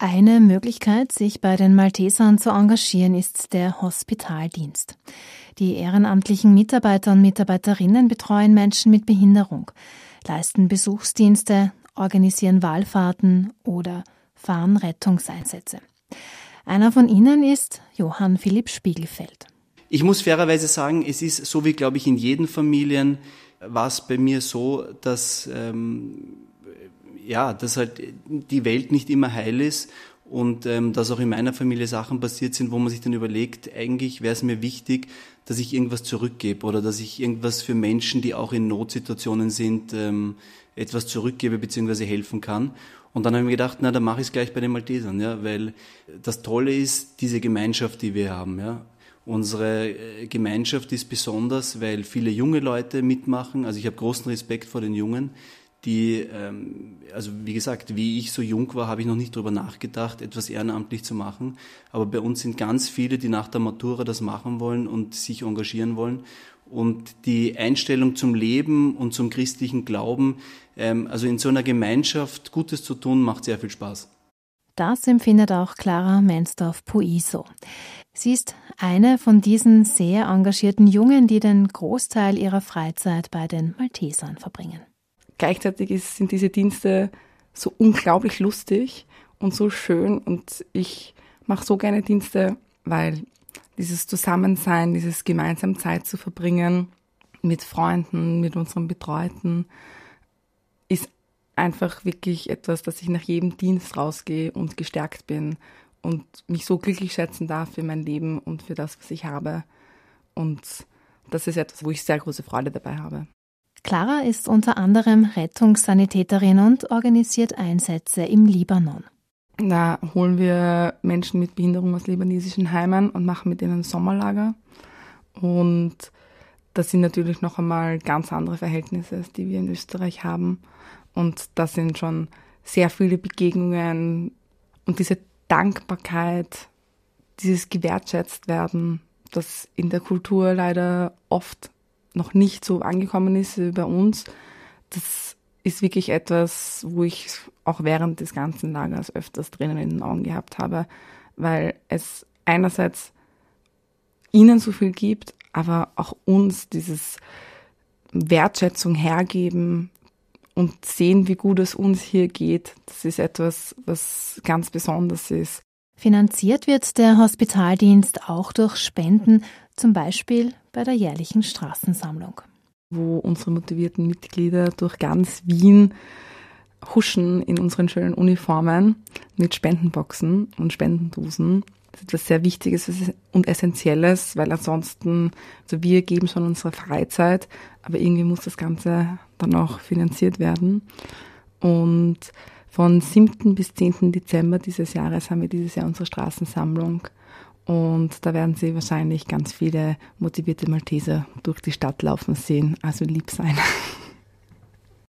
Eine Möglichkeit, sich bei den Maltesern zu engagieren, ist der Hospitaldienst. Die ehrenamtlichen Mitarbeiter und Mitarbeiterinnen betreuen Menschen mit Behinderung, leisten Besuchsdienste, organisieren Wallfahrten oder fahren Rettungseinsätze. Einer von ihnen ist Johann Philipp Spiegelfeld. Ich muss fairerweise sagen, es ist so wie, glaube ich, in jeden Familien war es bei mir so, dass ähm, ja, dass halt die Welt nicht immer heil ist und ähm, dass auch in meiner Familie Sachen passiert sind, wo man sich dann überlegt, eigentlich wäre es mir wichtig, dass ich irgendwas zurückgebe oder dass ich irgendwas für Menschen, die auch in Notsituationen sind, ähm, etwas zurückgebe bzw. helfen kann. Und dann habe ich mir gedacht, na, dann mache ich es gleich bei den Maltesern, ja, weil das Tolle ist diese Gemeinschaft, die wir haben, ja. Unsere äh, Gemeinschaft ist besonders, weil viele junge Leute mitmachen. Also ich habe großen Respekt vor den Jungen, die, ähm, also wie gesagt, wie ich so jung war, habe ich noch nicht darüber nachgedacht, etwas ehrenamtlich zu machen. Aber bei uns sind ganz viele, die nach der Matura das machen wollen und sich engagieren wollen. Und die Einstellung zum Leben und zum christlichen Glauben, ähm, also in so einer Gemeinschaft Gutes zu tun, macht sehr viel Spaß. Das empfindet auch Clara Mensdorf-Puiso. Sie ist eine von diesen sehr engagierten Jungen, die den Großteil ihrer Freizeit bei den Maltesern verbringen. Gleichzeitig ist, sind diese Dienste so unglaublich lustig und so schön und ich mache so gerne Dienste, weil dieses Zusammensein, dieses gemeinsam Zeit zu verbringen mit Freunden, mit unseren Betreuten, ist einfach wirklich etwas, dass ich nach jedem Dienst rausgehe und gestärkt bin und mich so glücklich schätzen darf für mein Leben und für das, was ich habe. Und das ist etwas, wo ich sehr große Freude dabei habe. Clara ist unter anderem Rettungssanitäterin und organisiert Einsätze im Libanon. Da holen wir Menschen mit Behinderung aus libanesischen Heimen und machen mit ihnen Sommerlager. Und das sind natürlich noch einmal ganz andere Verhältnisse, als die wir in Österreich haben. Und das sind schon sehr viele Begegnungen und diese Dankbarkeit, dieses gewertschätzt werden, das in der Kultur leider oft noch nicht so angekommen ist bei uns, das ist wirklich etwas, wo ich auch während des ganzen Lagers öfters drinnen in den Augen gehabt habe, weil es einerseits ihnen so viel gibt, aber auch uns dieses Wertschätzung hergeben und sehen, wie gut es uns hier geht. Das ist etwas, was ganz besonders ist. Finanziert wird der Hospitaldienst auch durch Spenden, zum Beispiel bei der jährlichen Straßensammlung. Wo unsere motivierten Mitglieder durch ganz Wien huschen in unseren schönen Uniformen mit Spendenboxen und Spendendosen. Das ist etwas sehr Wichtiges und Essentielles, weil ansonsten, also wir geben schon unsere Freizeit, aber irgendwie muss das Ganze dann auch finanziert werden. Und von 7. bis 10. Dezember dieses Jahres haben wir dieses Jahr unsere Straßensammlung und da werden Sie wahrscheinlich ganz viele motivierte Malteser durch die Stadt laufen sehen. Also lieb sein.